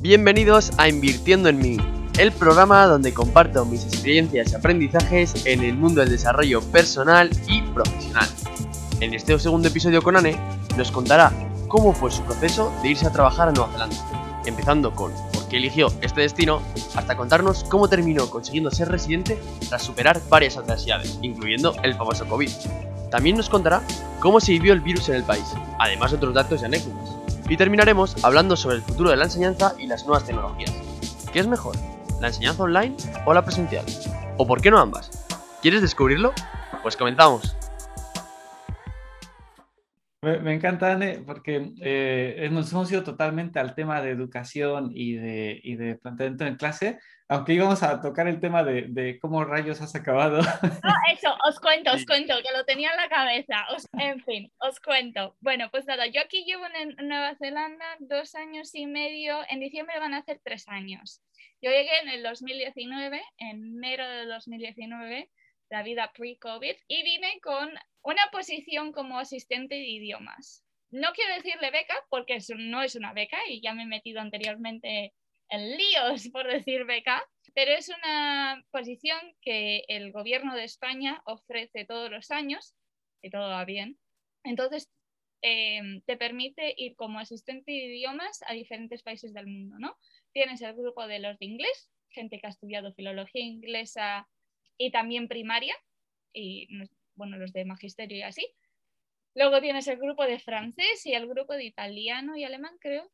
Bienvenidos a Invirtiendo en mí, el programa donde comparto mis experiencias y aprendizajes en el mundo del desarrollo personal y profesional. En este segundo episodio con Anne nos contará cómo fue su proceso de irse a trabajar a Nueva Zelanda, empezando con por qué eligió este destino, hasta contarnos cómo terminó consiguiendo ser residente tras superar varias adversidades, incluyendo el famoso COVID. También nos contará cómo se vivió el virus en el país, además de otros datos y anécdotas. Y terminaremos hablando sobre el futuro de la enseñanza y las nuevas tecnologías. ¿Qué es mejor? ¿La enseñanza online o la presencial? ¿O por qué no ambas? ¿Quieres descubrirlo? Pues comenzamos. Me, encanta, Anne, porque eh, nos hemos ido totalmente al tema de educación y de, y de planteamiento en clase, aunque íbamos a tocar el tema de, de cómo rayos has acabado. No, eso, os cuento, os cuento, que lo tenía en la cabeza. en fin, os cuento. Bueno, pues nada, yo aquí llevo en Nueva Zelanda dos años y medio, en diciembre van a hacer tres años. Yo llegué en el 2019, en enero de 2019, la vida pre-COVID, y vine con una posición como asistente de idiomas. No quiero decirle beca porque eso no es una beca y ya me he metido anteriormente en líos, por decir beca, pero es una posición que el gobierno de España ofrece todos los años y todo va bien. Entonces, em, te permite ir como asistente de idiomas a diferentes países del mundo, ¿no? Tienes el grupo de los de inglés, gente que ha estudiado filología inglesa y también primaria, y bueno, los de magisterio y así. Luego tienes el grupo de francés y el grupo de italiano y alemán, creo.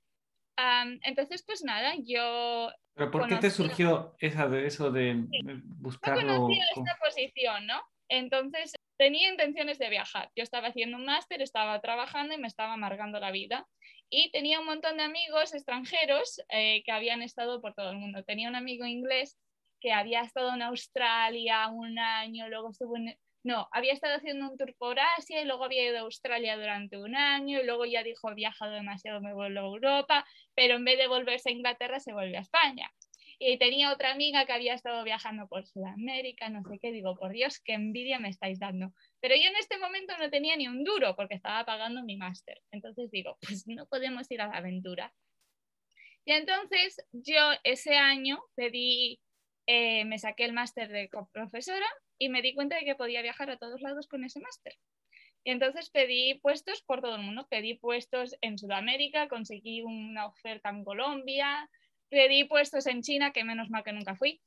Entonces, pues nada, yo... ¿Pero por qué te surgió esa de, eso de sí. buscarlo? esta posición, ¿no? Entonces, tenía intenciones de viajar. Yo estaba haciendo un máster, estaba trabajando y me estaba amargando la vida. Y tenía un montón de amigos extranjeros eh, que habían estado por todo el mundo. Tenía un amigo inglés que había estado en Australia un año, luego estuvo en, no, había estado haciendo un tour por Asia y luego había ido a Australia durante un año y luego ya dijo, he viajado demasiado, me vuelvo a Europa, pero en vez de volverse a Inglaterra se volvió a España. Y tenía otra amiga que había estado viajando por Sudamérica, no sé qué, digo, por Dios, qué envidia me estáis dando. Pero yo en este momento no tenía ni un duro porque estaba pagando mi máster. Entonces digo, pues no podemos ir a la aventura. Y entonces yo ese año pedí, eh, me saqué el máster de profesora y me di cuenta de que podía viajar a todos lados con ese máster. Y entonces pedí puestos por todo el mundo. Pedí puestos en Sudamérica, conseguí una oferta en Colombia, pedí puestos en China, que menos mal que nunca fui.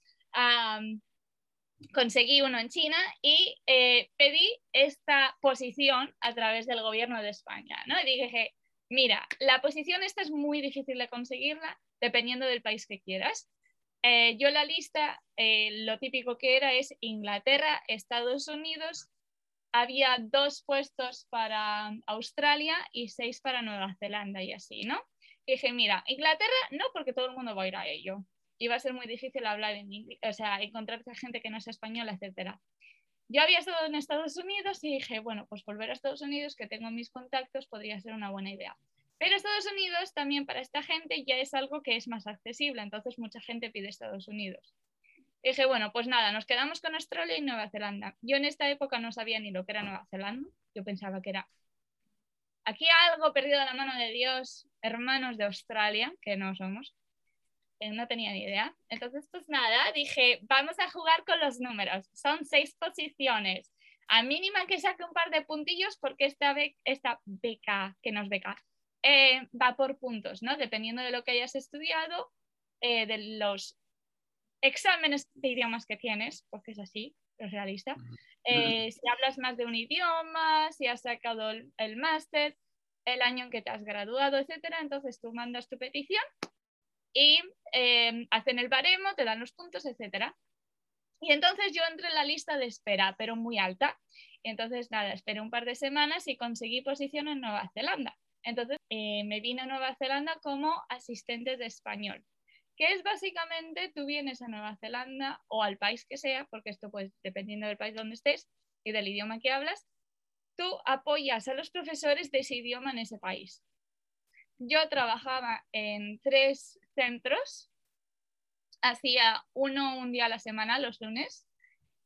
conseguí uno en China y eh, pedí esta posición a través del gobierno de España. ¿no? Y dije, mira, la posición esta es muy difícil de conseguirla dependiendo del país que quieras. Eh, yo la lista, eh, lo típico que era es Inglaterra, Estados Unidos, había dos puestos para Australia y seis para Nueva Zelanda y así, ¿no? dije, mira, Inglaterra no, porque todo el mundo va a ir a ello. Y va a ser muy difícil hablar en inglés, o sea, encontrar gente que no sea española, etcétera. Yo había estado en Estados Unidos y dije, bueno, pues volver a Estados Unidos, que tengo mis contactos, podría ser una buena idea. Pero Estados Unidos también para esta gente ya es algo que es más accesible, entonces mucha gente pide Estados Unidos. dije, bueno, pues nada, nos quedamos con Australia y Nueva Zelanda. Yo en esta época no sabía ni lo que era Nueva Zelanda, yo pensaba que era aquí algo perdido de la mano de Dios, hermanos de Australia, que no somos. No tenía ni idea. Entonces, pues nada, dije, vamos a jugar con los números. Son seis posiciones. A mínima que saque un par de puntillos porque esta, esta beca que nos beca eh, va por puntos, ¿no? Dependiendo de lo que hayas estudiado, eh, de los exámenes de idiomas que tienes, porque es así, es realista. Eh, si hablas más de un idioma, si has sacado el, máster, el año en que te has graduado, etcétera, entonces tú mandas tu petición y hacen el baremo, te dan los puntos, etcétera. Y entonces yo entré en la lista de espera, pero muy alta. entonces, nada, esperé un par de semanas y conseguí posición en Nueva Zelanda. Entonces eh, me vine a Nueva Zelanda como asistente de español, que es básicamente tú vienes a Nueva Zelanda o al país que sea, porque esto pues dependiendo del país donde estés y del idioma que hablas, tú apoyas a los profesores de ese idioma en ese país. Yo trabajaba en tres centros, hacía uno un día a la semana, los lunes,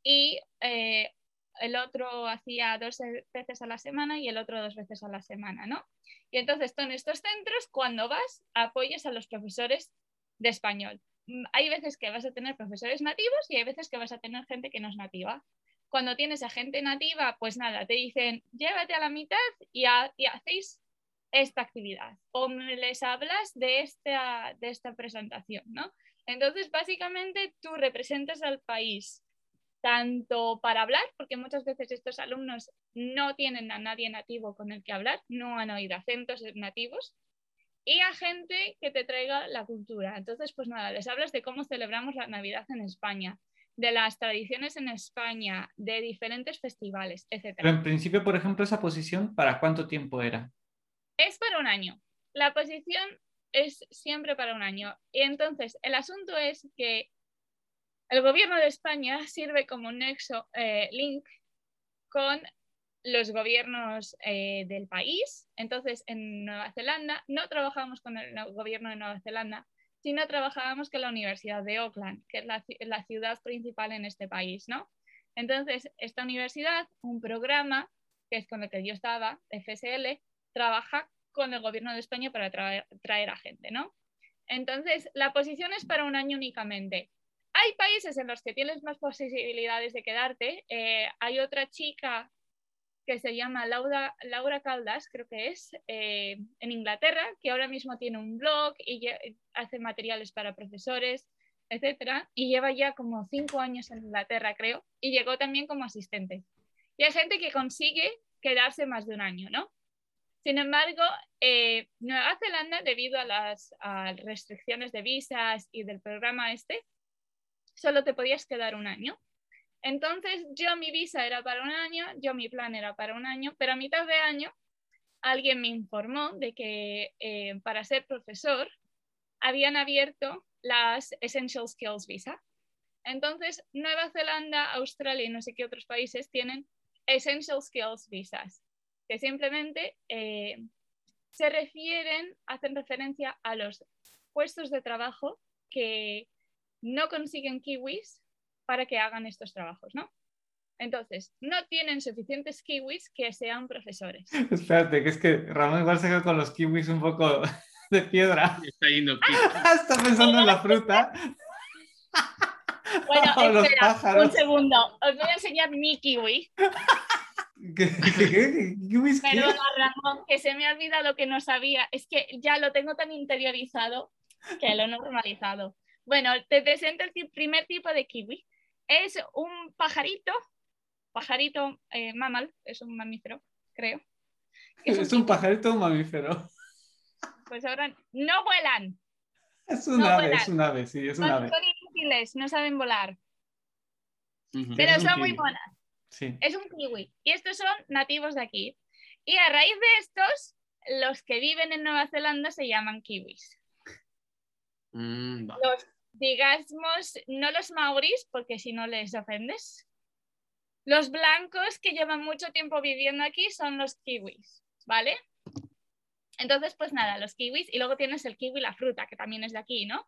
y eh, el otro hacía dos veces a la semana y el otro dos veces a la semana, ¿no? Y entonces en estos centros, cuando vas, apoyas a los profesores de español. Mm, Hay veces que vas a tener profesores nativos y hay veces que vas a tener gente que no es nativa. Cuando tienes a gente nativa, pues nada, te dicen, llévate a la mitad y, ha- y hacéis esta actividad o les hablas de esta, de esta presentación, ¿no? Entonces, básicamente, tú representas al país tanto para hablar, porque muchas veces estos alumnos no tienen a nadie nativo con el que hablar, no han oído acentos nativos, y a gente que te traiga la cultura. Entonces, pues nada, les hablas de cómo celebramos la Navidad en España, de las tradiciones en España, de diferentes festivales, etc. Pero en principio, por ejemplo, esa posición, ¿para cuánto tiempo era? Es para un año. La posición es siempre para un año. Y entonces, el asunto es que el gobierno de España sirve como nexo, eh, link con los gobiernos eh, del país. Entonces, en Nueva Zelanda no trabajamos con el no- gobierno de Nueva Zelanda, sino trabajábamos con la Universidad de Auckland, que es la ciudad principal en este país, ¿no? Entonces, esta universidad, un programa que es con el que yo estaba, FSL, trabaja con el gobierno de España para traer, traer a gente, ¿no? Entonces, la posición es para un año únicamente. Hay países en los que tienes más posibilidades de quedarte. Eh, hay otra chica que se llama Laura, Laura Caldas, creo que es, eh, en Inglaterra, que ahora mismo tiene un blog y hace materiales para profesores, etcétera, y lleva ya como cinco años en Inglaterra, creo, y llegó también como asistente. Y hay gente que consigue quedarse más de un año, ¿no? Sin embargo, eh, Nueva Zelanda, debido a las restricciones de visas y del programa este, solo te podías quedar un año. Entonces, yo mi visa era para un año, yo mi plan era para un año, pero a mitad de año alguien me informó de que eh, para ser profesor habían abierto las Essential Skills Visa. Entonces, Nueva Zelanda, Australia y no sé qué otros países tienen Essential Skills Visas, que simplemente eh, se refieren, hacen referencia a los puestos de trabajo que no consiguen kiwis para que hagan estos trabajos, ¿no? Entonces, no tienen suficientes kiwis que sean profesores. Espérate, que es que Ramón igual se quedó con los kiwis un poco de piedra. Está yendo. Está pensando en la fruta. Bueno, espera, pájaros. un segundo. Os voy a enseñar mi kiwi. ¿Qué, qué, qué, qué? ¿Kiwis qué? Perdona, Ramón, que se me ha olvidado que no sabía. Es que ya lo tengo tan interiorizado que lo he normalizado. Bueno, te presento el primer tipo de kiwi. Es un pajarito, pajarito eh, mamal, es un mamífero, creo. Es un kiwi. pajarito un mamífero. Pues ahora no vuelan, Es un No ave, vuelan. es un ave, sí, es un son, ave. son inútiles, no saben volar, pero un son muy monas. Sí. Es un kiwi. Y estos son nativos de aquí. Y a raíz de estos, los que viven en Nueva Zelanda se llaman kiwis. Mm, vale. Los, digamos, no los maoris, porque si no les ofendes. Los blancos que llevan mucho tiempo viviendo aquí son los kiwis, ¿vale? Entonces, pues nada, los kiwis. Y luego tienes el kiwi, la fruta, que también es de aquí, ¿no?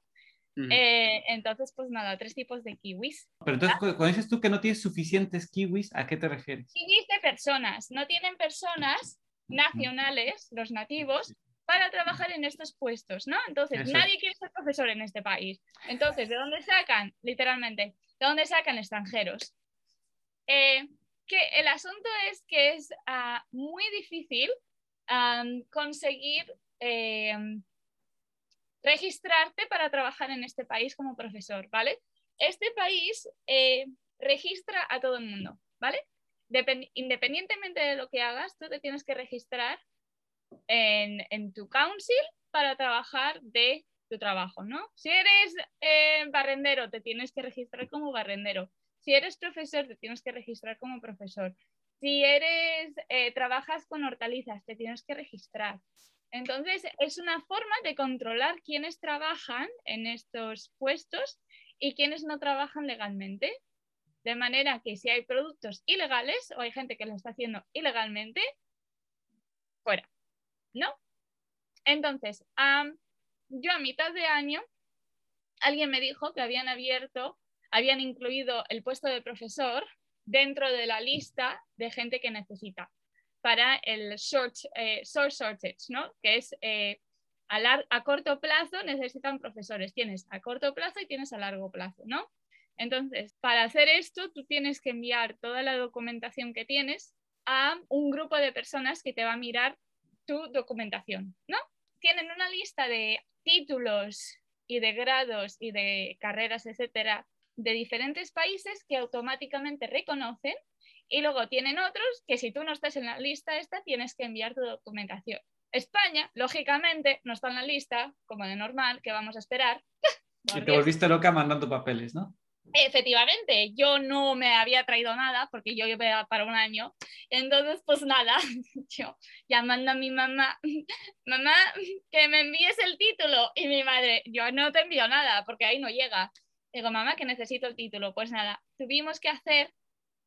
Eh, entonces, pues nada, tres tipos de kiwis. Pero entonces, cu- cuando dices tú que no tienes suficientes kiwis, ¿a qué te refieres? Kiwis de personas. No tienen personas nacionales, los nativos, para trabajar en estos puestos, ¿no? Entonces, Eso nadie quiere ser profesor en este país. Entonces, ¿de dónde sacan? Literalmente, ¿de dónde sacan extranjeros? Eh, que el asunto es que es ah, muy difícil conseguir em, registrarte para trabajar en este país como profesor, ¿vale? Este país eh, registra a todo el mundo, ¿vale? Depen- independientemente de lo que hagas, tú te tienes que registrar en, en tu council para trabajar de tu trabajo, ¿no? Si eres eh, barrendero, te tienes que registrar como barrendero. Si eres profesor, te tienes que registrar como profesor. Si eres, eh, trabajas con hortalizas, te tienes que registrar. Entonces, es una forma de controlar quiénes trabajan en estos puestos y quiénes no trabajan legalmente. De manera que si hay productos ilegales o hay gente que lo está haciendo ilegalmente, fuera. ¿No? Entonces, yo a mitad de año, alguien me dijo que habían abierto, habían incluido el puesto de profesor dentro de la lista de gente que necesita para el short, eh, source shortage, ¿no? Que es eh, A, lar- a corto plazo necesitan profesores. Tienes a corto plazo y tienes a largo plazo, ¿no? Entonces, para hacer esto, tú tienes que enviar toda la documentación que tienes a un grupo de personas que te va a mirar tu documentación, ¿no? Tienen una lista de títulos y de grados y de carreras, etcétera, de diferentes países que automáticamente reconocen y luego tienen otros que si tú no estás en la lista esta, tienes que enviar tu documentación. España, lógicamente, no está en la lista, como de normal, que vamos a esperar. Y te volviste loca mandando papeles, ¿no? Efectivamente, yo no me había traído nada porque yo iba para un año. Entonces, pues nada, yo llamando a mi mamá, mamá, que me envíes el título. Y mi madre, yo no te envío nada porque ahí no llega. Digo, mamá, que necesito el título. Pues nada, tuvimos que hacer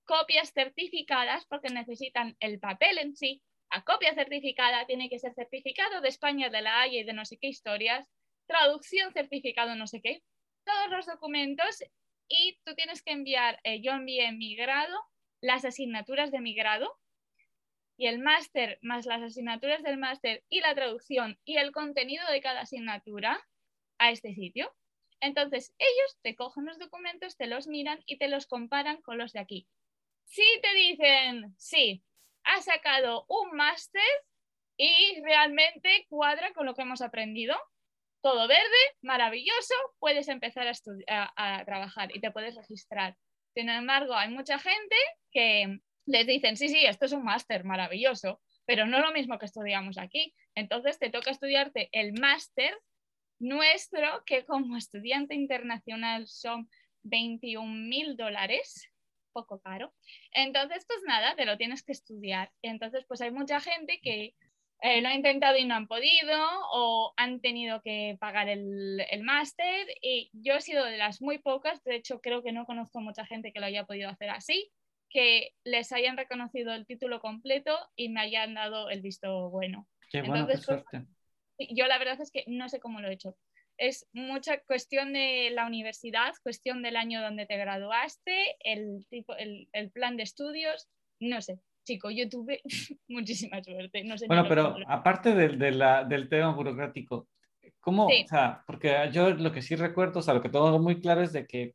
copias certificadas porque necesitan el papel en sí. A copia certificada tiene que ser certificado de España, de la Haya y de no sé qué historias, traducción certificado no sé qué, todos los documentos y tú tienes que enviar, eh, yo envié mi grado, las asignaturas de mi grado y el máster más las asignaturas del máster y la traducción y el contenido de cada asignatura a este sitio. Entonces ellos te cogen los documentos, te los miran y te los comparan con los de aquí. Si te dicen, sí, has sacado un máster y realmente cuadra con lo que hemos aprendido, todo verde, maravilloso, puedes empezar a, a, trabajar y te puedes registrar. Sin embargo, hay mucha gente que les dicen, sí, sí, esto es un máster maravilloso, pero no lo mismo que estudiamos aquí. Entonces te toca estudiarte el máster nuestro, que como estudiante internacional son 21 mil dólares, poco caro. Entonces, pues nada, te lo tienes que estudiar. Entonces, pues hay mucha gente que eh, lo ha intentado y no han podido o han tenido que pagar el, el máster y yo he sido de las muy pocas, de hecho creo que no conozco mucha gente que lo haya podido hacer así, que les hayan reconocido el título completo y me hayan dado el visto bueno. Qué bueno, Entonces, pues, suerte. Yo la verdad es que no sé cómo lo he hecho. Es mucha cuestión de la universidad, cuestión del año donde te graduaste, el, tipo, el, el plan de estudios, no sé. Chico, yo tuve muchísima suerte. No sé Bueno, pero aparte del, de la- del tema burocrático, ¿cómo? Sí. O sea, porque yo lo que sí recuerdo, o sea, lo que tengo muy claro es de que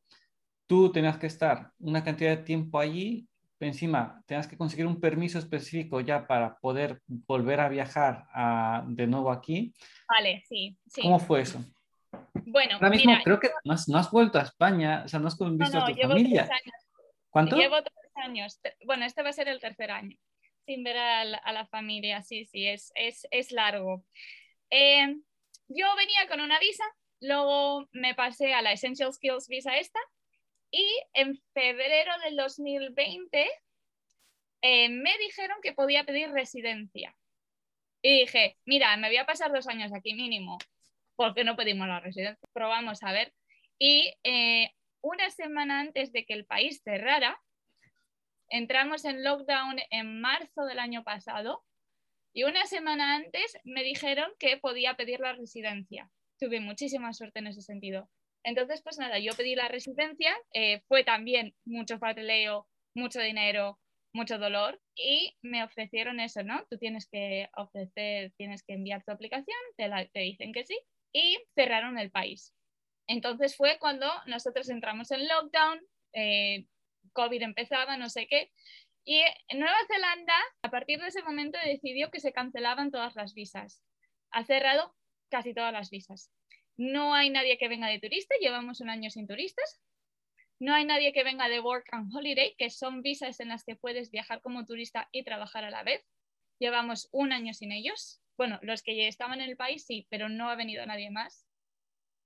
tú tenías que estar una cantidad de tiempo allí, encima tenías que conseguir un permiso específico ya para poder volver a viajar a- de nuevo aquí. Vale, sí, sí. ¿Cómo fue eso? Bueno, Ahora mismo mira, creo que no has, no has vuelto a España, o sea, no has no, visto no, a tu llevo familia. tres años. ¿Cuánto? Llevo tres años. Bueno, este va a ser el tercer año sin ver a la, a la familia. Sí, sí, es, es, es largo. Eh, yo venía con una visa, luego me pasé a la Essential Skills Visa esta y en febrero del 2020 eh, me dijeron que podía pedir residencia. Y dije, mira, me voy a pasar dos años aquí mínimo, porque no pedimos la residencia. Probamos a ver. Y eh, una semana antes de que el país cerrara, entramos en lockdown en marzo del año pasado y una semana antes me dijeron que podía pedir la residencia. Tuve muchísima suerte en ese sentido. Entonces, pues nada, yo pedí la residencia, eh, fue también mucho papeleo, mucho dinero, mucho dolor y me ofrecieron eso, ¿no? Tú tienes que ofrecer, tienes que enviar tu aplicación, te, te dicen que sí y cerraron el país. Entonces fue cuando nosotros entramos en lockdown, eh, COVID empezaba, no sé qué, y en Nueva Zelanda, a partir de ese momento, decidió que se cancelaban todas las visas. Ha cerrado casi todas las visas. No hay nadie que venga de turista, llevamos un año sin turistas. No hay nadie que venga de Work and Holiday, que son visas en las que puedes viajar como turista y trabajar a la vez. Llevamos un año sin ellos. Bueno, los que ya estaban en el país sí, pero no ha venido nadie más.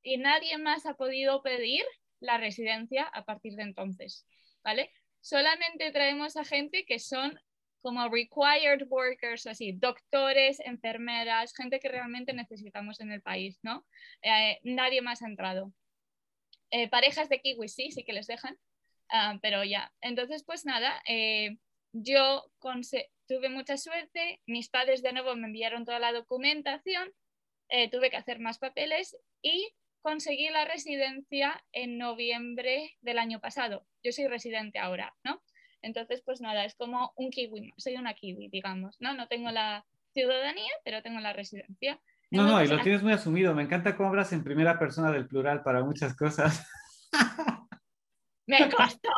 Y nadie más ha podido pedir la residencia a partir de entonces, ¿vale? Solamente traemos a gente que son como required workers, así, doctores, enfermeras, gente que realmente necesitamos en el país, ¿no? Eh, nadie más ha entrado. Eh, parejas de kiwis sí, sí que les dejan, ah, pero ya. Entonces, pues nada, eh, yo tuve mucha suerte, mis padres de nuevo me enviaron toda la documentación, tuve que hacer más papeles y conseguí la residencia en noviembre del año pasado. Yo soy residente ahora, ¿no? Entonces, pues nada, es como un kiwi, soy una kiwi, digamos, ¿no? No tengo la ciudadanía, pero tengo la residencia. ¿Y No, no, y lo tienes muy asumido. Me encanta cómo hablas en primera persona del plural para muchas cosas. Me costó.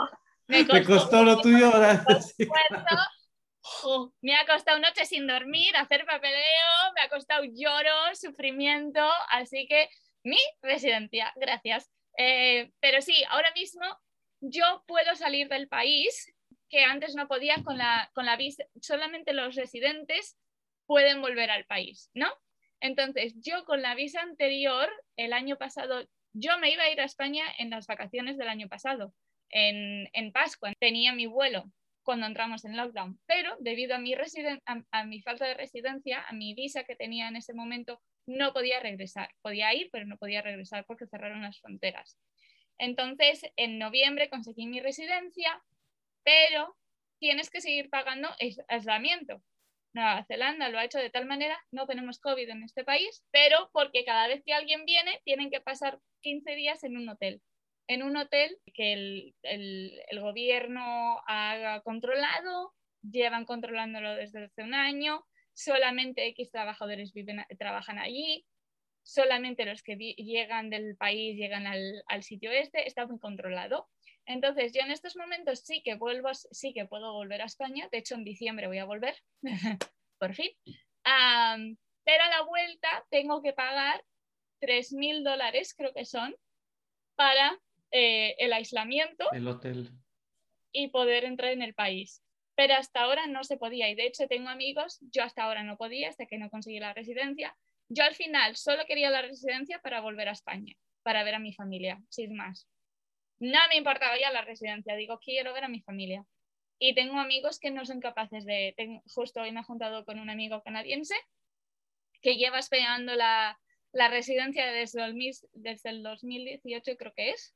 Me costó lo tuyo ahora. Jo, Me ha costado noches sin dormir, hacer papeleo, me ha costado lloro, sufrimiento, así que mi residencia, gracias. Eh, pero sí, ahora mismo yo puedo salir del país, que antes no podía con la, con la visa, solamente los residentes pueden volver al país, ¿no? Entonces, yo con la visa anterior, el año pasado, yo me iba a ir a España en las vacaciones del año pasado, en, en Pascua, tenía mi vuelo cuando entramos en lockdown, pero debido a mi, a mi falta de residencia, a mi visa que tenía en ese momento, no podía regresar. Podía ir, pero no podía regresar porque cerraron las fronteras. Entonces, en noviembre conseguí mi residencia, pero tienes que seguir pagando ais- aislamiento. Nueva Zelanda lo ha hecho de tal manera, no tenemos COVID en este país, pero porque cada vez que alguien viene tienen que pasar 15 días en un hotel. En un hotel que el, el- el gobierno ha controlado, llevan controlándolo desde hace un año, solamente X trabajadores viven, trabajan allí, solamente los que llegan del país llegan al, al sitio este, está muy controlado. Entonces, yo en estos momentos sí que vuelvo, sí que puedo volver a España. De hecho, en diciembre voy a volver, por fin. Pero a la vuelta tengo que pagar 3.000 dólares, creo que son, para eh, el aislamiento El hotel. y poder entrar en el país. Pero hasta ahora no se podía y de hecho tengo amigos, yo hasta ahora no podía, hasta que no conseguí la residencia. Yo al final solo quería la residencia para volver a España, para ver a mi familia, sin más. No me importaba ya la residencia, digo, quiero ver a mi familia. Y tengo amigos que no son capaces de, tengo- justo hoy me he juntado con un amigo canadiense que lleva esperando la, la residencia desde el, desde el 2018 creo que es,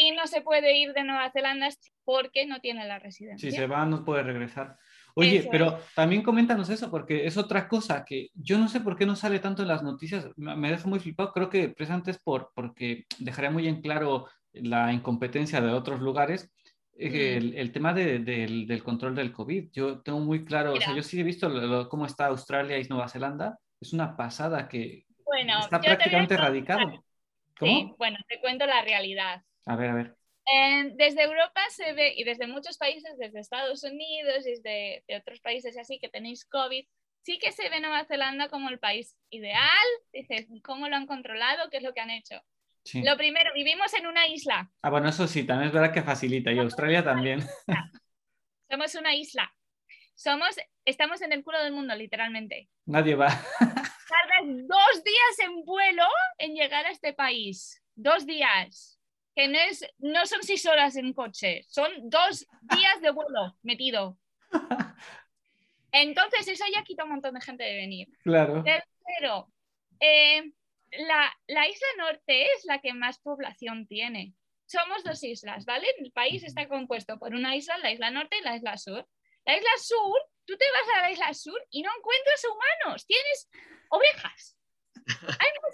y no se puede ir de Nueva Zelanda porque no tiene la residencia. Si se va, no puede regresar. Oye, Eso pero también coméntanos eso, porque es otra cosa que yo no sé por qué no sale tanto en las noticias. Me deja muy flipado. Creo que precisamente es por, porque dejaría muy en claro la incompetencia de otros lugares. eh. El, el tema de- del, del control del COVID. Yo tengo muy claro, o sea, Mira. yo sí he visto lo- lo- cómo está Australia y Nueva Zelanda. Es una pasada que Bueno, está prácticamente erradicado. Sí, bueno, te cuento la realidad. A ver, a ver. Eh, desde Europa se ve, y desde muchos países, desde Estados Unidos y desde de otros países así que tenéis COVID, sí que se ve Nueva Zelanda como el país ideal. Dices, ¿cómo lo han controlado? ¿Qué es lo que han hecho? Sí. Lo primero, vivimos en una isla. Ah, bueno, eso sí, también es verdad que facilita. Y Australia también. Somos una isla. Somos, estamos en el culo del mundo, literalmente. Nadie va. Tardas dos días en vuelo en llegar a este país. Dos días. Que no, es, no son seis horas en coche, son dos días de vuelo metido. Entonces, eso ya quita un montón de gente de venir. Claro. Pero eh, la, la isla norte es la que más población tiene. Somos dos islas, ¿vale? El país está compuesto por una isla, la isla norte y la isla sur. La isla sur, tú te vas a la isla sur y no encuentras humanos, tienes ovejas. Hay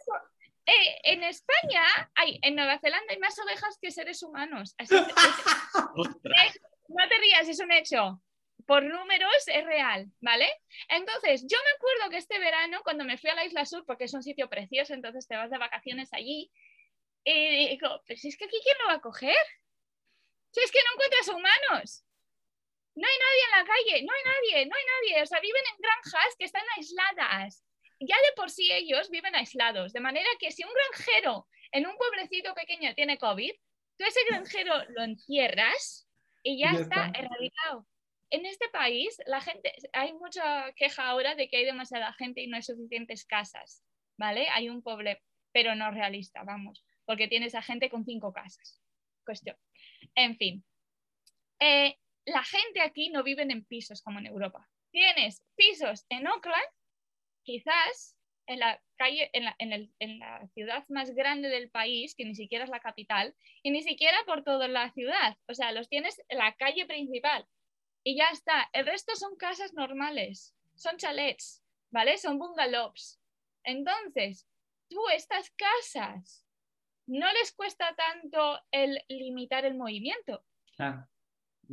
eh, en España, hay, en Nueva Zelanda hay más ovejas que seres humanos. Así que- Ostras. no te rías, es un hecho. Por números es real, ¿vale? Entonces, yo me acuerdo que este verano, cuando me fui a la Isla Sur, porque es un sitio precioso, entonces te vas de vacaciones allí, y digo, pues si es que aquí quién lo va a coger. Si es que no encuentras humanos. No hay nadie en la calle, no hay nadie, no hay nadie. O sea, viven en granjas que están aisladas. Ya de por sí ellos viven aislados, de manera que si un granjero en un pueblecito pequeño tiene COVID, tú ese granjero lo encierras y ya, Ya está, está. erradicado. En este país, la gente, hay mucha queja ahora de que hay demasiada gente y no hay suficientes casas, ¿vale? Hay un pobre, pero no realista, vamos, porque tienes a gente con cinco casas. Cuestión. En fin. Eh, la gente aquí no vive en pisos como en Europa. Tienes pisos en Oakland, quizás en la calle, en la, en el- en la ciudad más grande del país, que ni siquiera es la capital, y ni siquiera por toda la ciudad. O sea, los tienes en la calle principal. Y ya está. El resto son casas normales, son chalets, ¿vale? Son bungalows. Entonces, tú estas casas no les cuesta tanto el limitar el movimiento.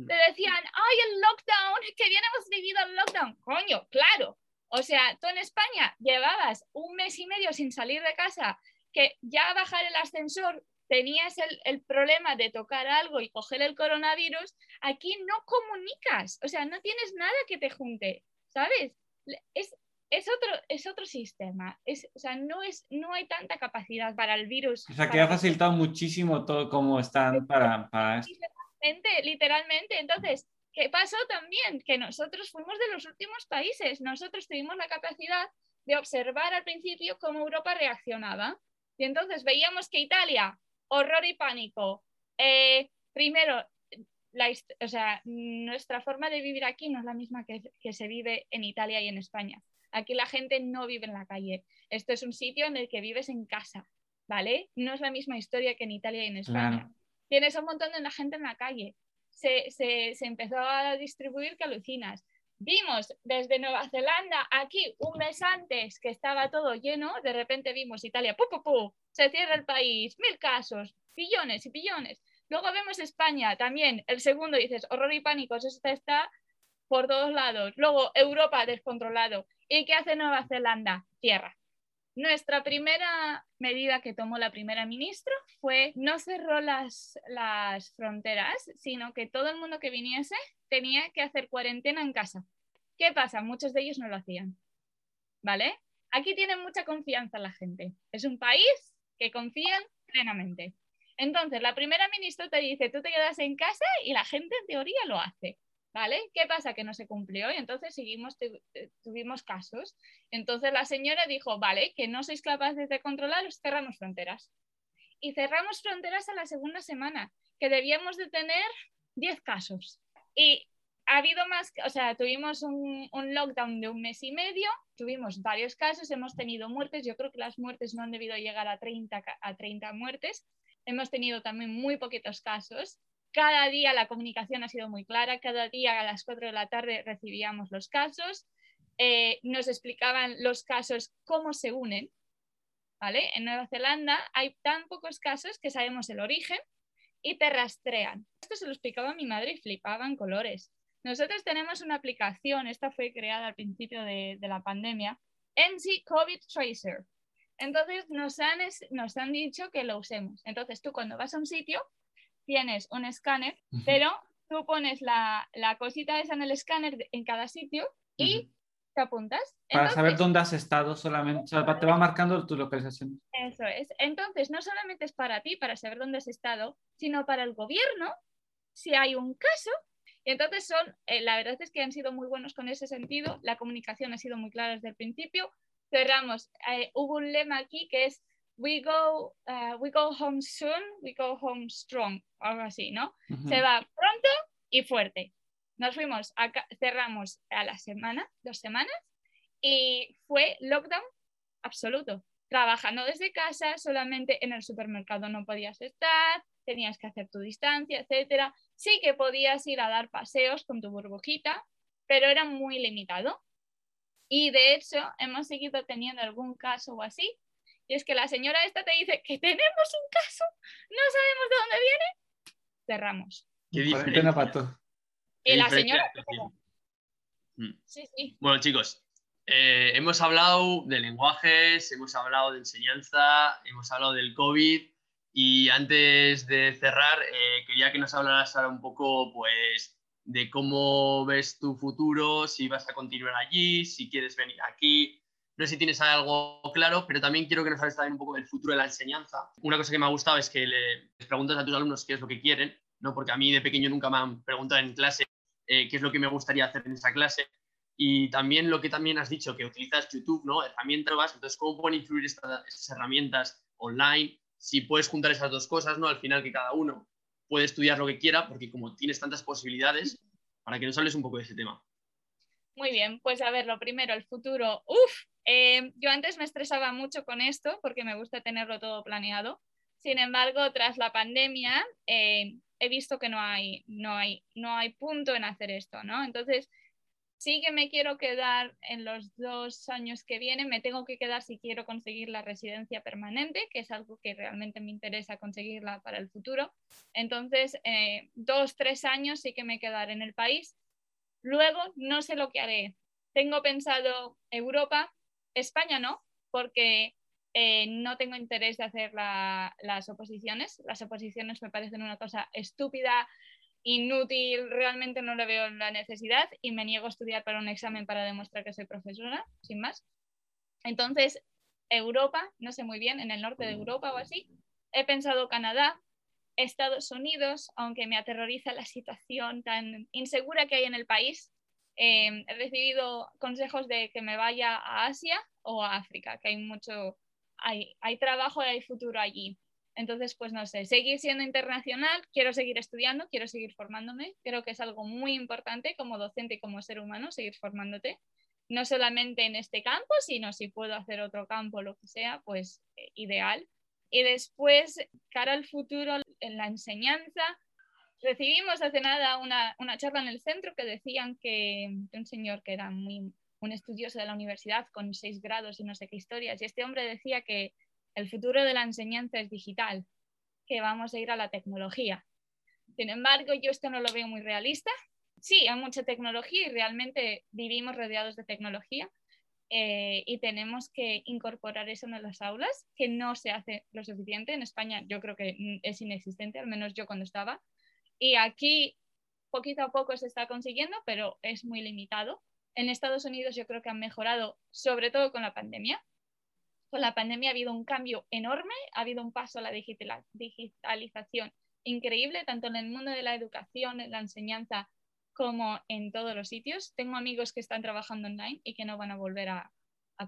Te decían, ay, el lockdown, que bien hemos vivido el lockdown. Coño, claro. O sea, tú en España llevabas un mes y medio sin salir de casa, que ya bajar el ascensor tenías el, el problema de tocar algo y coger el coronavirus, aquí no comunicas, o sea, no tienes nada que te junte, ¿sabes? Es, es otro, es otro sistema. Es, o sea, no, es, no hay tanta capacidad para el virus. O sea, que ha facilitado muchísimo todo como están para, para. Literalmente, literalmente. Entonces, ¿qué pasó también? Que nosotros fuimos de los últimos países. Nosotros tuvimos la capacidad de observar al principio cómo Europa reaccionaba. Y entonces veíamos que Italia, horror y pánico. Eh, primero, la hist- o sea, nuestra forma de vivir aquí no es la misma que, que se vive en Italia y en España. Aquí la gente no vive en la calle. Esto es un sitio en el que vives en casa, ¿vale? No es la misma historia que en Italia y en España. Claro. Tienes un montón de gente en la calle. Se, se- empezó a distribuir que alucinas. Vimos desde Nueva Zelanda aquí un mes antes que estaba todo lleno, de repente vimos Italia, pu, pu, se cierra el país, mil casos, billones y billones. Luego vemos España también, el segundo dices, horror y pánico, eso está, está por todos lados. Luego Europa descontrolado. ¿Y qué hace Nueva Zelanda? Tierra. Nuestra primera medida que tomó la primera ministra fue no cerró las, las fronteras, sino que todo el mundo que viniese tenía que hacer cuarentena en casa. ¿Qué pasa? Muchos de ellos no lo hacían. ¿Vale? Aquí tienen mucha confianza la gente. Es un país que confían plenamente. Entonces, la primera ministra te dice, tú te quedas en casa y la gente en teoría lo hace. ¿Vale? ¿Qué pasa? Que no se cumplió y entonces tuvimos casos. Entonces la señora dijo, vale, que no sois capaces de controlar, os cerramos fronteras. Y cerramos fronteras a la segunda semana, que debíamos de tener 10 casos. Y ha habido más, o sea, tuvimos un, un lockdown de un mes y medio, tuvimos varios casos, hemos tenido muertes, yo creo que las muertes no han debido llegar a 30, ca- a 30 muertes, hemos tenido también muy poquitos casos. Cada día la comunicación ha sido muy clara, cada día a las 4 de la tarde recibíamos los casos, eh, nos explicaban los casos cómo se unen. ¿vale? En Nueva Zelanda hay tan pocos casos que sabemos el origen y te rastrean. Esto se lo explicaba mi madre y flipaban colores. Nosotros tenemos una aplicación, esta fue creada al principio de, la pandemia, NC COVID Tracer. Entonces nos han, nos han dicho que lo usemos. Entonces tú cuando vas a un sitio tienes un escáner, pero tú pones la, la cosita esa en el escáner en cada sitio y te apuntas. Para saber dónde has estado solamente, o sea, te va marcando tu localización. Eso es. Entonces, no solamente es para ti, para saber dónde has estado, sino para el gobierno, si hay un caso. Y entonces son, eh, la verdad es que han sido muy buenos con ese sentido, la comunicación ha sido muy clara desde el principio. Cerramos, eh, hubo un lema aquí que es we go, uh, we go home soon, we go home strong, algo así, ¿no? Ujú. Se va pronto y fuerte. Nos fuimos, acá, cerramos a la semana, dos semanas, y fue lockdown absoluto. Trabajando desde casa, solamente en el supermercado no podías estar, tenías que hacer tu distancia, etcétera. Sí que podías ir a dar paseos con tu burbujita, pero era muy limitado. Y de hecho, hemos seguido teniendo algún caso o así. Y es que la señora esta te dice que tenemos un caso, no sabemos de dónde viene, cerramos. Qué todo. Qué Y la señora. Mm. sí, sí, Bueno, chicos, eh, hemos hablado de lenguajes, hemos hablado de enseñanza, hemos hablado del COVID y antes de cerrar, eh, quería que nos hablaras ahora un poco, pues, de cómo ves tu futuro, si vas a continuar allí, si quieres venir aquí. No sé si tienes algo claro, pero también quiero que nos hables también un poco del futuro de la enseñanza. Una cosa que me ha gustado es que le- preguntas a tus alumnos qué es lo que quieren, ¿no? porque a mí de pequeño nunca me han preguntado en clase eh, qué es lo que me gustaría hacer en esa clase. Y también lo que también has dicho, que utilizas YouTube, ¿no? Herramientas. Entonces, ¿cómo pueden influir esta- estas herramientas online? Si puedes juntar esas dos cosas, ¿no? Al final que cada uno puede estudiar lo que quiera, porque como tienes tantas posibilidades, para que nos hables un poco de ese tema. Muy bien, pues a ver, lo primero, el futuro. Uf, eh, yo antes me estresaba mucho con esto porque me gusta tenerlo todo planeado. Sin embargo, tras la pandemia, eh, he visto que no hay, no, hay, no hay punto en hacer esto, ¿no? Entonces, sí que me quiero quedar en los dos años que vienen, me tengo que quedar si quiero conseguir la residencia permanente, que es algo que realmente me interesa conseguirla para el futuro. Entonces, eh, dos, tres años sí que me quedaré en el país. Luego, no sé lo que haré. tengo pensado Europa, España no, porque eh, no tengo interés de hacer las oposiciones. Las oposiciones me parecen una cosa estúpida, inútil, realmente no le veo la necesidad y me niego a estudiar para un examen para demostrar que soy profesora, sin más. Entonces, Europa, no sé muy bien, en el norte de Europa o así, he pensado Canadá, Estados Unidos, aunque me aterroriza la situación tan insegura que hay en el país. Eh, he recibido consejos de que me vaya a Asia o a África, que hay mucho, hay, hay trabajo y hay futuro allí. Entonces, pues no sé, seguir siendo internacional, quiero seguir estudiando, quiero seguir formándome, creo que es algo muy importante como docente y como ser humano, seguir formándote, no solamente en este campo, sino si puedo hacer otro campo, lo que sea, pues eh, ideal. Y después, cara al futuro, en la enseñanza, recibimos hace nada una, una charla en el centro que decían que un señor que era muy, un estudioso de la universidad con seis grados y no sé qué historias, y este hombre decía que el futuro de la enseñanza es digital, que vamos a ir a la tecnología. Sin embargo, yo esto no lo veo muy realista. Sí, hay mucha tecnología y realmente vivimos rodeados de tecnología eh, y tenemos que incorporar eso en las aulas, que no se hace lo suficiente. En España yo creo que es inexistente, al menos yo cuando estaba. Y aquí poquito a poco se está consiguiendo, pero es muy limitado. En Estados Unidos yo creo que han mejorado, sobre todo con la pandemia, con la pandemia ha habido un cambio enorme, ha habido un paso a la digitalización increíble, tanto en el mundo de la educación, en la enseñanza, como en todos los sitios. Tengo amigos que están trabajando online y que no van a volver a,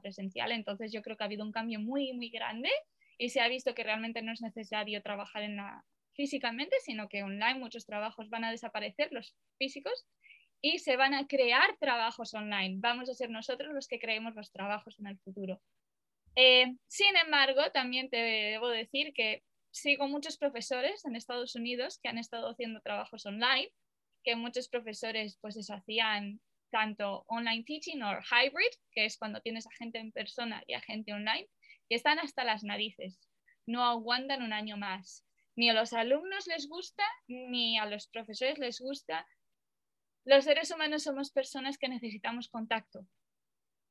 presencial, entonces yo creo que ha habido un cambio muy, muy grande y se ha visto que realmente no es necesario trabajar en la, físicamente, sino que online muchos trabajos van a desaparecer, los físicos, y se van a crear trabajos online. Vamos a ser nosotros los que creemos los trabajos en el futuro. Eh, sin embargo, también te debo decir que sigo muchos profesores en Estados Unidos que han estado haciendo trabajos online, que muchos profesores pues eso, hacían tanto online teaching o hybrid, que es cuando tienes a gente en persona y a gente online, y están hasta las narices. No aguantan un año más. Ni a los alumnos les gusta, ni a los profesores les gusta. Los seres humanos somos personas que necesitamos contacto.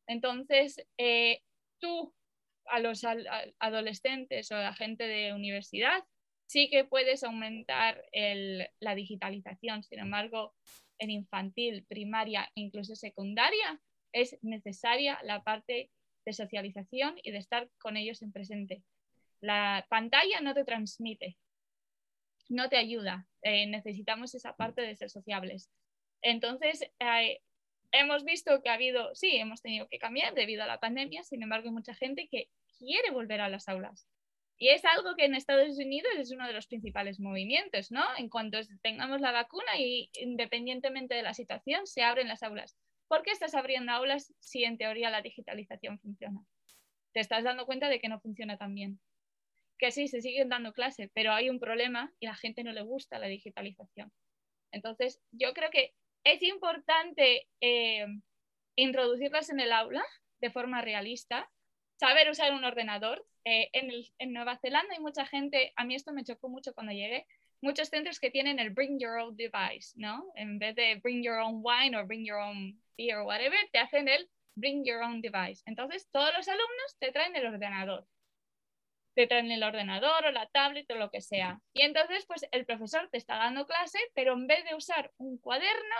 Entonces, eh, tú a los adolescentes o a la gente de universidad, sí que puedes aumentar la digitalización. Sin embargo, en infantil, primaria incluso secundaria es necesaria la parte de socialización y de estar con ellos en presente. La pantalla no te transmite, no te ayuda. Eh, necesitamos esa parte de ser sociables. Entonces, eh, hemos visto que ha habido, sí, hemos tenido que cambiar debido a la pandemia, sin embargo, hay mucha gente que quiere volver a las aulas. Y es algo que en Estados Unidos es uno de los principales movimientos, ¿no? En cuanto tengamos la vacuna y independientemente de la situación, se abren las aulas. ¿Por qué estás abriendo aulas si en teoría la digitalización funciona? Te estás dando cuenta de que no funciona tan bien. Que sí, se siguen dando clases, pero hay un problema y la gente no le gusta la digitalización. Entonces, yo creo que es importante eh, introducirlas en el aula de forma realista, saber usar un ordenador. Eh, en, Nueva Zelanda hay mucha gente, a mí esto me chocó mucho cuando llegué, muchos centros que tienen el bring your own device, ¿no? En vez de bring your own wine o bring your own beer o whatever, te hacen el bring your own device. Entonces, todos los alumnos te traen el ordenador te traen el ordenador o la tablet o lo que sea. Y entonces, pues el profesor te está dando clase, pero en vez de usar un cuaderno,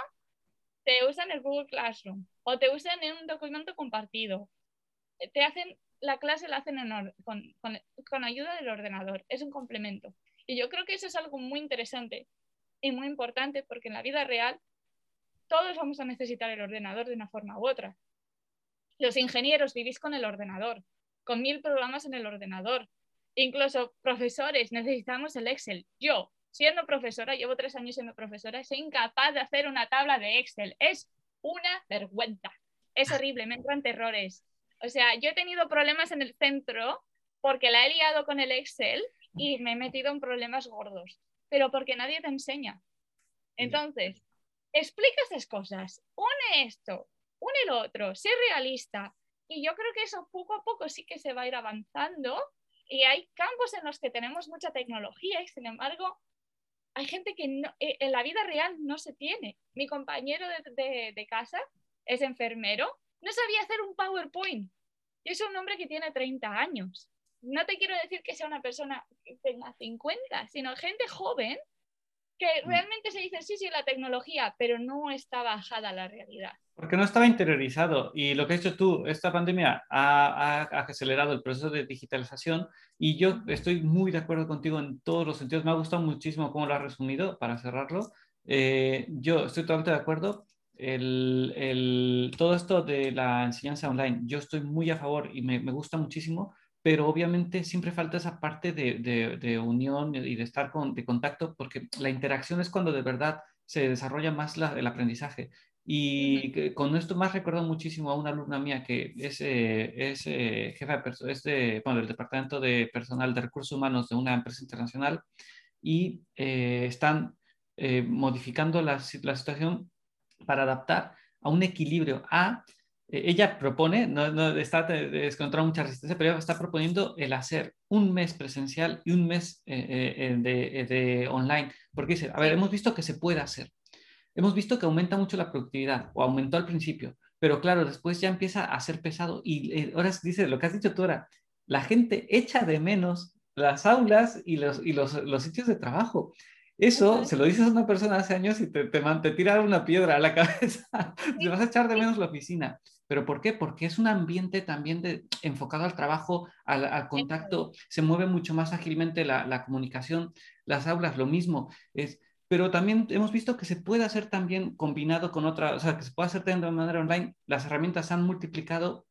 te usan el Google Classroom o te usan en un documento compartido. Te hacen, la clase la hacen con ayuda del ordenador. Es un complemento. Y yo creo que eso es algo muy interesante y muy importante porque en la vida real todos vamos a necesitar el ordenador de una forma u otra. Los ingenieros vivís con el ordenador, con mil programas en el ordenador, Incluso profesores, necesitamos el Excel. Yo, siendo profesora, llevo tres años siendo profesora, soy incapaz de hacer una tabla de Excel. Es una vergüenza. Es horrible, me entran terrores. O sea, yo he tenido problemas en el centro porque la he liado con el Excel y me he metido en problemas gordos, pero porque nadie te enseña. Entonces, explica esas cosas, une esto, une lo otro, sé realista. Y yo creo que eso poco a poco sí que se va a ir avanzando y hay campos en los que tenemos mucha tecnología y sin embargo hay gente que eh, en la vida real no se tiene. Mi compañero de, casa es enfermero no sabía hacer un PowerPoint. Yo soy un hombre que tiene 30 años. No te quiero decir que sea una persona que tenga 50, sino gente joven que realmente se dice, sí, sí, la tecnología, pero no está bajada la realidad. Porque no estaba interiorizado. Y lo que has hecho tú, esta pandemia ha, ha- ha acelerado el proceso de digitalización y yo estoy muy de acuerdo contigo en todos los sentidos. Me ha gustado muchísimo cómo lo has resumido para cerrarlo. Eh, yo estoy totalmente de acuerdo. El, el- todo esto de la enseñanza online, yo estoy muy a favor y me, me gusta muchísimo, pero obviamente siempre falta esa parte de, de- de unión y de estar con, de contacto, porque la interacción es cuando de verdad se desarrolla más la- el aprendizaje. Y con esto más recuerdo muchísimo a una alumna mía que es, eh, es eh, jefa de es de- bueno, del Departamento de Personal de Recursos Humanos de una empresa internacional y eh, están eh, modificando la, la situación para adaptar a un equilibrio. A, ella propone, no, no está de- encontrando mucha resistencia, pero ella está proponiendo el hacer un mes presencial y un mes eh, eh, de, de online. Porque dice, a ver, hemos visto que se puede hacer hemos visto que aumenta mucho la productividad, o aumentó al principio, pero claro, después ya empieza a ser pesado. Y eh, ahora dice lo que has dicho tú ahora, la gente echa de menos las aulas y los, y los, los sitios de trabajo. Eso Ujú. se lo dices a una persona hace años y te, te, te tira una piedra a la cabeza. Te vas a echar de menos la oficina. ¿Pero por qué? Porque es un ambiente también de, enfocado al trabajo, al, al contacto, se mueve mucho más ágilmente la, la comunicación, las aulas, lo mismo. Es, pero también hemos visto que se puede hacer también combinado con otra, o sea, que se puede hacer de manera online. Las herramientas se han multiplicado,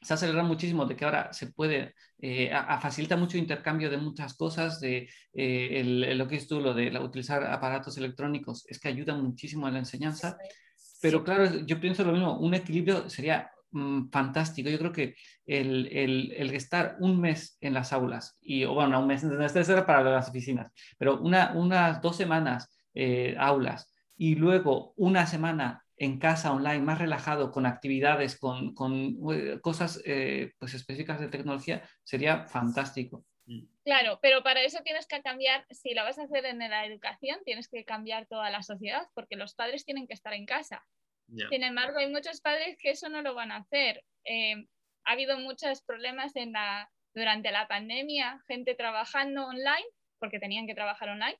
se ha acelerado muchísimo de que ahora se puede, eh, a, a facilita mucho intercambio de muchas cosas, de eh, el, el- lo que es tú, lo de la- utilizar aparatos electrónicos, es que ayuda muchísimo a la enseñanza. Pero claro, yo pienso lo mismo, un equilibrio sería mm, fantástico. Yo creo que el, el, el estar un mes en las aulas, y o bueno, un mes, este era para las oficinas, pero una, unas dos semanas eh, aulas y luego una semana en casa online, más relajado, con actividades, con, con eh, cosas eh, pues específicas de tecnología, sería fantástico. Claro, pero para eso tienes que cambiar, si lo vas a hacer en la educación, tienes que cambiar toda la sociedad, porque los padres tienen que estar en casa. Sin embargo, hay muchos padres que eso no lo van a hacer. Eh, ha habido muchos problemas en la, durante la pandemia, gente trabajando online, porque tenían que trabajar online,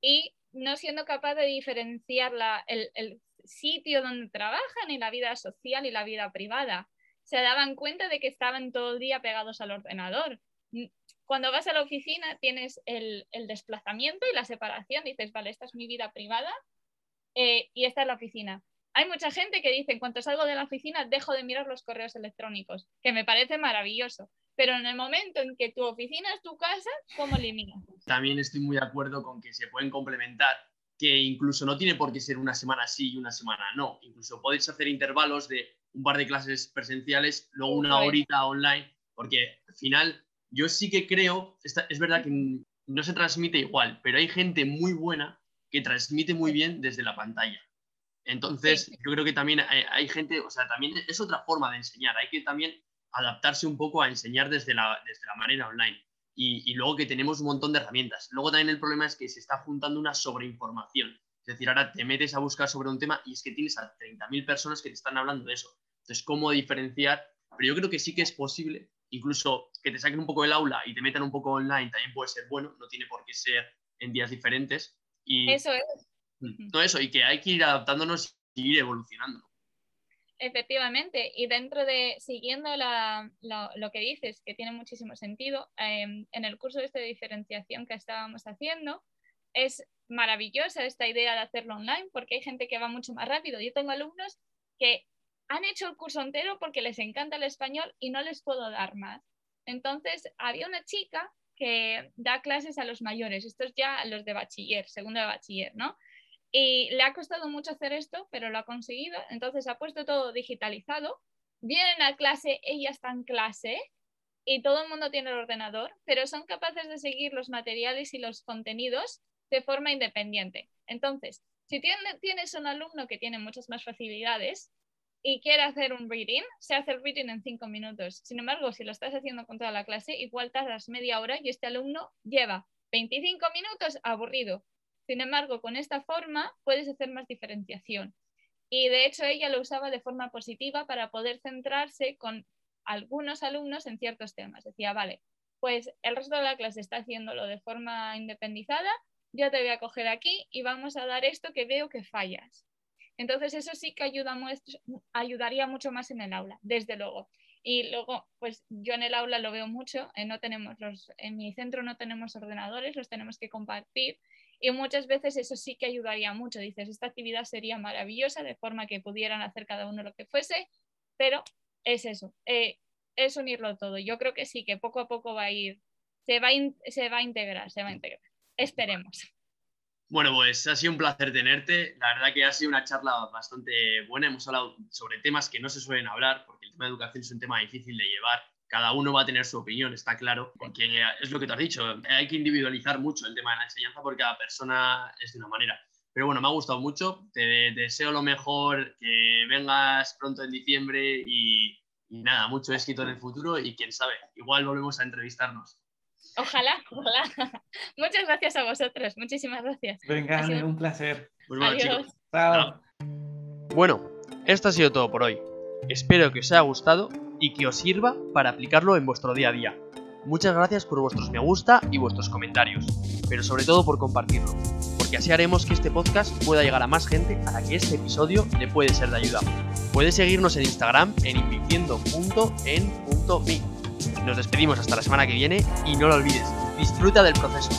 y no siendo capaz de diferenciar la- el, el sitio donde trabajan y la vida social y la vida privada. Se daban cuenta de que estaban todo el día pegados al ordenador. Cuando vas a la oficina tienes el, el desplazamiento y la separación. Dices, vale, esta es mi vida privada eh, y esta es la oficina. Hay mucha gente que dice, en cuanto salgo de la oficina, dejo de mirar los correos electrónicos, que me parece maravilloso. Pero en el momento en que tu oficina es tu casa, ¿cómo eliminas? También estoy muy de acuerdo con que se pueden complementar, que incluso no tiene por qué ser una semana sí y una semana no. Incluso podéis hacer intervalos de un par de clases presenciales, luego una horita online, porque al final yo sí que creo, esta- es verdad que no se transmite igual, pero hay gente muy buena que transmite muy bien desde la pantalla. Entonces, Sí. yo creo que también hay, hay gente, o sea, también es otra forma de enseñar, hay que también adaptarse un poco a enseñar desde la, desde la manera online. Y, y luego que tenemos un montón de herramientas. Luego también el problema es que se está juntando una sobreinformación. Es decir, ahora te metes a buscar sobre un tema y es que tienes a 30.000 personas que te están hablando de eso. Entonces, ¿cómo diferenciar? Pero yo creo que sí que es posible, incluso que te saquen un poco del aula y te metan un poco online, también puede ser bueno, no tiene por qué ser en días diferentes. Y Eso es. no eso, y que hay que ir adaptándonos y ir evolucionando. Efectivamente, y dentro de, siguiendo la- lo que dices, que tiene muchísimo sentido, em, en el curso este de diferenciación que estábamos haciendo, es maravillosa esta idea de hacerlo online porque hay gente que va mucho más rápido. Yo tengo alumnos que han hecho el curso entero porque les encanta el español y no les puedo dar más. Entonces, había una chica que da clases a los mayores, estos ya los de bachiller, segundo de bachiller, ¿no? Y le ha costado mucho hacer esto, pero lo ha conseguido. Entonces ha puesto todo digitalizado. Vienen a clase, ella está en clase y todo el mundo tiene el ordenador, pero son capaces de seguir los materiales y los contenidos de forma independiente. Entonces, si tiene- tienes un alumno que tiene muchas más facilidades y quiere hacer un reading, se hace el reading en cinco minutos. Sin embargo, si lo estás haciendo con toda la clase, igual tardas media hora y este alumno lleva 25 minutos aburrido. Sin embargo, con esta forma puedes hacer más diferenciación. Y de hecho ella lo usaba de forma positiva para poder centrarse con algunos alumnos en ciertos temas. Decía, vale, pues el resto de la clase está haciéndolo de forma independizada, yo te voy a coger aquí y vamos a dar esto que veo que fallas. Entonces eso sí que ayuda, ayudaría mucho más en el aula, desde luego. Y luego, pues yo en el aula lo veo mucho, eh, no tenemos los, en mi centro no tenemos ordenadores, los tenemos que compartir y muchas veces eso sí que ayudaría mucho. Dices, esta actividad sería maravillosa de forma que pudieran hacer cada uno lo que fuese, pero es eso, eh, es unirlo todo. Yo creo que sí, que poco a poco va a ir, se va se va a integrar, se va a integrar. Esperemos. Bueno, pues ha sido un placer tenerte. La verdad que ha sido una charla bastante buena. Hemos hablado sobre temas que no se suelen hablar, porque el tema de educación es un tema difícil de llevar. Cada uno va a tener su opinión, está claro, porque es lo que te has dicho. Hay que individualizar mucho el tema de la enseñanza porque cada persona es de una manera. Pero bueno, me ha gustado mucho. Te deseo lo mejor, que vengas pronto en diciembre y, y nada, mucho éxito en el futuro y quién sabe, igual volvemos a entrevistarnos. Ojalá, ojalá. Muchas gracias a vosotros. Muchísimas gracias. Venga, un placer. Pues Adiós. Bueno, esto ha sido todo por hoy. Espero que os haya gustado y que os sirva para aplicarlo en vuestro día a día. Muchas gracias por vuestros me gusta y vuestros comentarios, pero sobre todo por compartirlo, porque así haremos que este podcast pueda llegar a más gente a la que este episodio le puede ser de ayuda. Puedes seguirnos en Instagram en invirtiendo.en.me nos despedimos hasta la semana que viene y no lo olvides, disfruta del proceso.